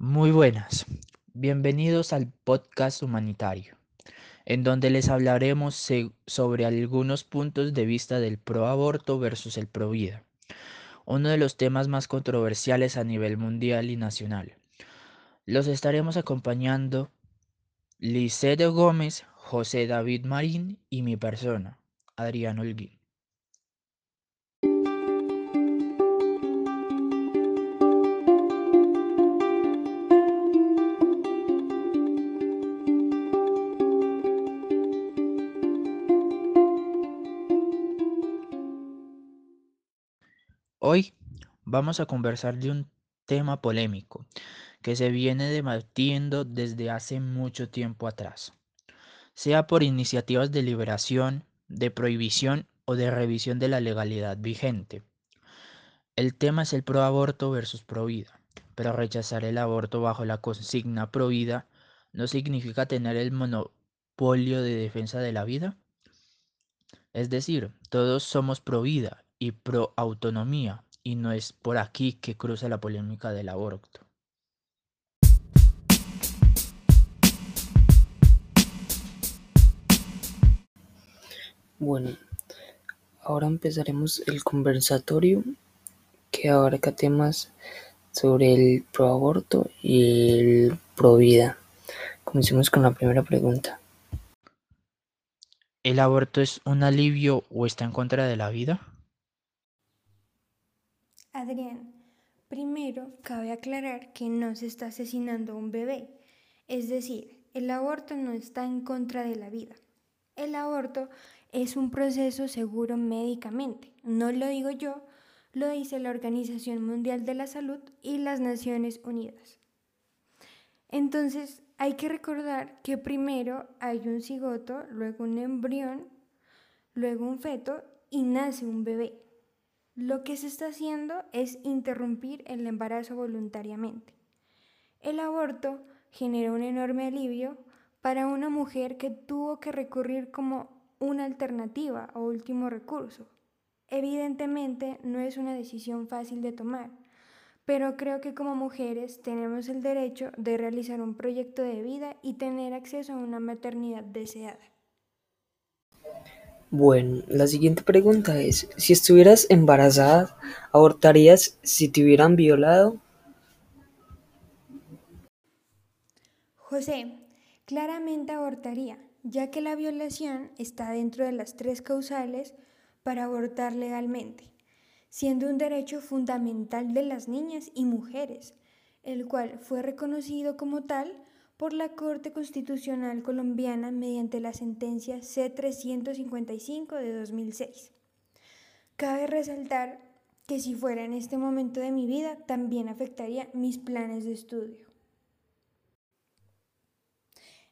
Muy buenas, bienvenidos al podcast humanitario, en donde les hablaremos sobre algunos puntos de vista del pro aborto versus el pro vida, uno de los temas más controversiales a nivel mundial y nacional. Los estaremos acompañando Licedo Gómez, José David Marín y mi persona, Adrián Holguín. Hoy vamos a conversar de un tema polémico que se viene debatiendo desde hace mucho tiempo atrás, sea por iniciativas de liberación, de prohibición o de revisión de la legalidad vigente. El tema es el pro aborto versus pro vida, pero rechazar el aborto bajo la consigna pro vida no significa tener el monopolio de defensa de la vida. Es decir, todos somos pro vida y pro autonomía, y no es por aquí que cruza la polémica del aborto. Bueno, ahora empezaremos el conversatorio que abarca temas sobre el pro aborto y el pro vida. Comencemos con la primera pregunta. ¿El aborto es un alivio o está en contra de la vida? Adrián, primero cabe aclarar que no se está asesinando a un bebé, es decir, el aborto no está en contra de la vida. El aborto es un proceso seguro médicamente, no lo digo yo, lo dice la Organización Mundial de la Salud y las Naciones Unidas. Entonces, hay que recordar que primero hay un cigoto, luego un embrión, luego un feto y nace un bebé. Lo que se está haciendo es interrumpir el embarazo voluntariamente. El aborto genera un enorme alivio para una mujer que tuvo que recurrir como una alternativa o último recurso. Evidentemente no es una decisión fácil de tomar, pero creo que como mujeres tenemos el derecho de realizar un proyecto de vida y tener acceso a una maternidad deseada. Bueno, la siguiente pregunta es, si estuvieras embarazada, ¿abortarías si te hubieran violado? José, claramente abortaría, ya que la violación está dentro de las tres causales para abortar legalmente, siendo un derecho fundamental de las niñas y mujeres, el cual fue reconocido como tal por la Corte Constitucional Colombiana mediante la sentencia C-355 de 2006. Cabe resaltar que si fuera en este momento de mi vida también afectaría mis planes de estudio.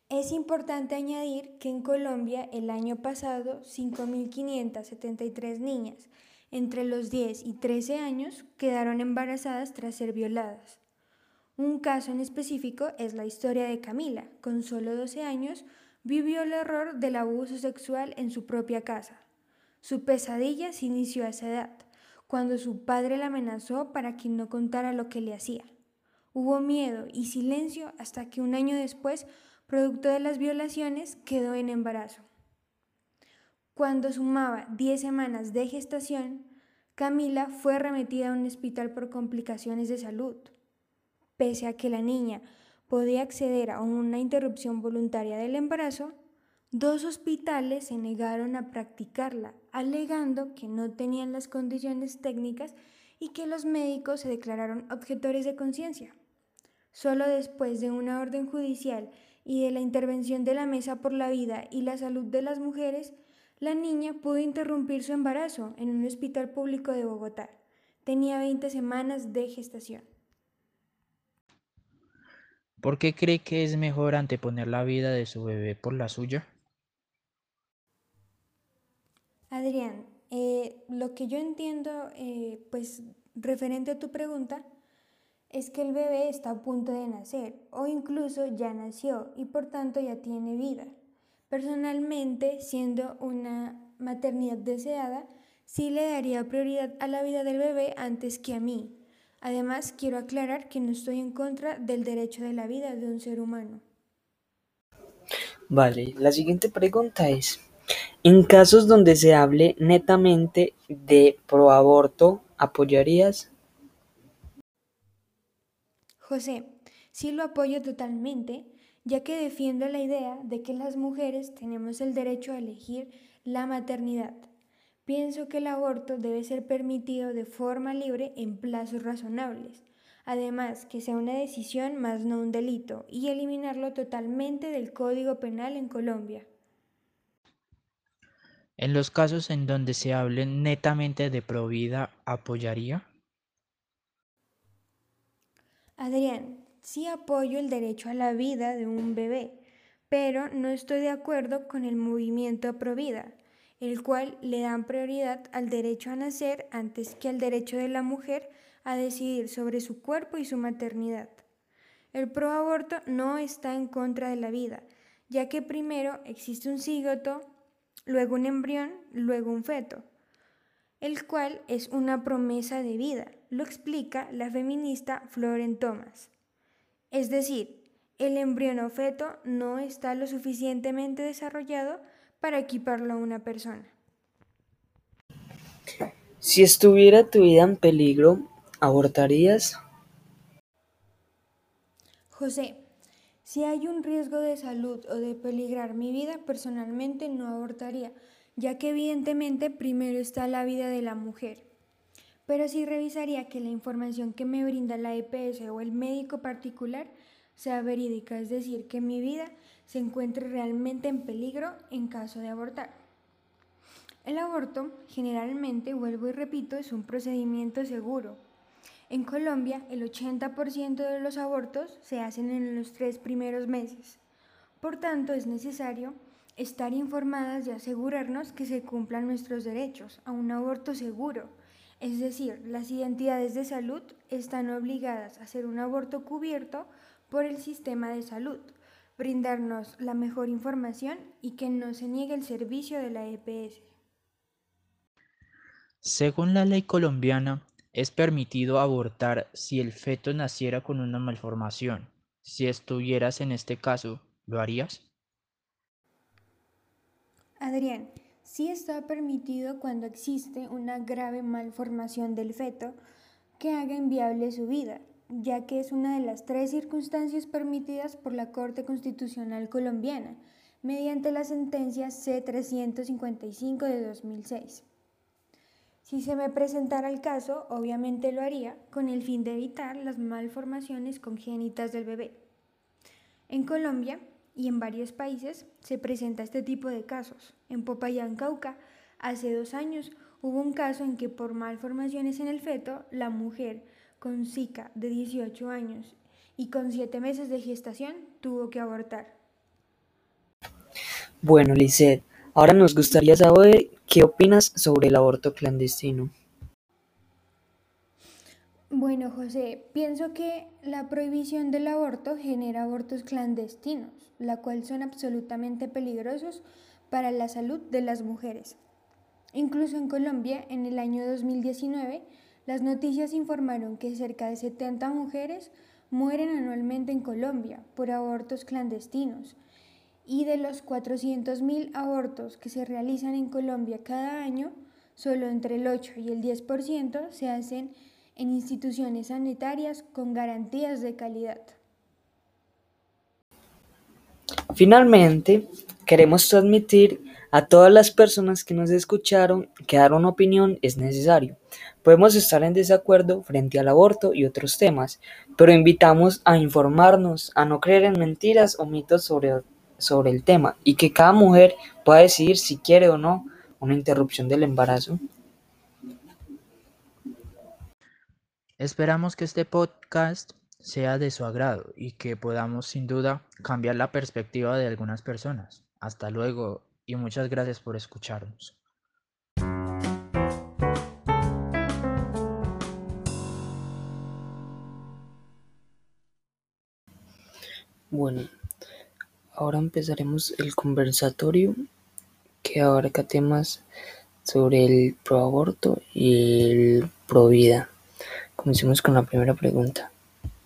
Es importante añadir que en Colombia el año pasado 5.573 niñas entre los 10 y 13 años quedaron embarazadas tras ser violadas. Un caso en específico es la historia de Camila. Con solo 12 años vivió el horror del abuso sexual en su propia casa. Su pesadilla se inició a esa edad, cuando su padre la amenazó para que no contara lo que le hacía. Hubo miedo y silencio hasta que un año después, producto de las violaciones, quedó en embarazo. Cuando sumaba 10 semanas de gestación, Camila fue remetida a un hospital por complicaciones de salud. Pese a que la niña podía acceder a una interrupción voluntaria del embarazo, dos hospitales se negaron a practicarla, alegando que no tenían las condiciones técnicas y que los médicos se declararon objetores de conciencia. Solo después de una orden judicial y de la intervención de la Mesa por la Vida y la Salud de las Mujeres, la niña pudo interrumpir su embarazo en un hospital público de Bogotá. Tenía 20 semanas de gestación. ¿Por qué cree que es mejor anteponer la vida de su bebé por la suya? Adrián, eh, lo que yo entiendo, eh, pues referente a tu pregunta, es que el bebé está a punto de nacer o incluso ya nació y por tanto ya tiene vida. Personalmente, siendo una maternidad deseada, sí le daría prioridad a la vida del bebé antes que a mí, Además, quiero aclarar que no estoy en contra del derecho de la vida de un ser humano. Vale, la siguiente pregunta es, en casos donde se hable netamente de proaborto, ¿apoyarías? José, sí lo apoyo totalmente, ya que defiendo la idea de que las mujeres tenemos el derecho a elegir la maternidad. Pienso que el aborto debe ser permitido de forma libre en plazos razonables. Además, que sea una decisión más no un delito y eliminarlo totalmente del Código Penal en Colombia. En los casos en donde se hable netamente de provida, ¿apoyaría? Adrián, sí apoyo el derecho a la vida de un bebé, pero no estoy de acuerdo con el movimiento Provida el cual le dan prioridad al derecho a nacer antes que al derecho de la mujer a decidir sobre su cuerpo y su maternidad. El proaborto no está en contra de la vida, ya que primero existe un cigoto, luego un embrión, luego un feto, el cual es una promesa de vida, lo explica la feminista Floren Thomas. Es decir, el embrión o feto no está lo suficientemente desarrollado para equiparlo a una persona. Si estuviera tu vida en peligro, ¿abortarías? José, si hay un riesgo de salud o de peligrar mi vida, personalmente no abortaría, ya que evidentemente primero está la vida de la mujer. Pero sí revisaría que la información que me brinda la EPS o el médico particular sea verídica, es decir, que mi vida se encuentre realmente en peligro en caso de abortar. El aborto, generalmente, vuelvo y repito, es un procedimiento seguro. En Colombia, el 80% de los abortos se hacen en los tres primeros meses. Por tanto, es necesario estar informadas y asegurarnos que se cumplan nuestros derechos a un aborto seguro. Es decir, las identidades de salud están obligadas a hacer un aborto cubierto por el sistema de salud, brindarnos la mejor información y que no se niegue el servicio de la EPS. Según la ley colombiana, es permitido abortar si el feto naciera con una malformación. Si estuvieras en este caso, ¿lo harías? Adrián, sí está permitido cuando existe una grave malformación del feto que haga inviable su vida, ya que es una de las tres circunstancias permitidas por la Corte Constitucional colombiana, mediante la sentencia C-355 de 2006. Si se me presentara el caso, obviamente lo haría con el fin de evitar las malformaciones congénitas del bebé. En Colombia y en varios países se presenta este tipo de casos. En Popayán, Cauca, hace dos años hubo un caso en que por malformaciones en el feto, la mujer con Zika de 18 años y con 7 meses de gestación tuvo que abortar. Bueno, Lisette, ahora nos gustaría saber qué opinas sobre el aborto clandestino. Bueno, José, pienso que la prohibición del aborto genera abortos clandestinos, la cual son absolutamente peligrosos para la salud de las mujeres. Incluso en Colombia, en el año 2019, las noticias informaron que cerca de 70 mujeres mueren anualmente en Colombia por abortos clandestinos y de los 400.000 abortos que se realizan en Colombia cada año, solo entre el 8 y el 10% se hacen en instituciones sanitarias con garantías de calidad. Finalmente, queremos transmitir a todas las personas que nos escucharon que dar una opinión es necesario. Podemos estar en desacuerdo frente al aborto y otros temas, pero invitamos a informarnos, a no creer en mentiras o mitos sobre, sobre el tema y que cada mujer pueda decidir si quiere o no una interrupción del embarazo. Esperamos que este podcast sea de su agrado y que podamos sin duda cambiar la perspectiva de algunas personas. Hasta luego y muchas gracias por escucharnos. Bueno, ahora empezaremos el conversatorio que abarca temas sobre el proaborto y el provida. Comencemos con la primera pregunta.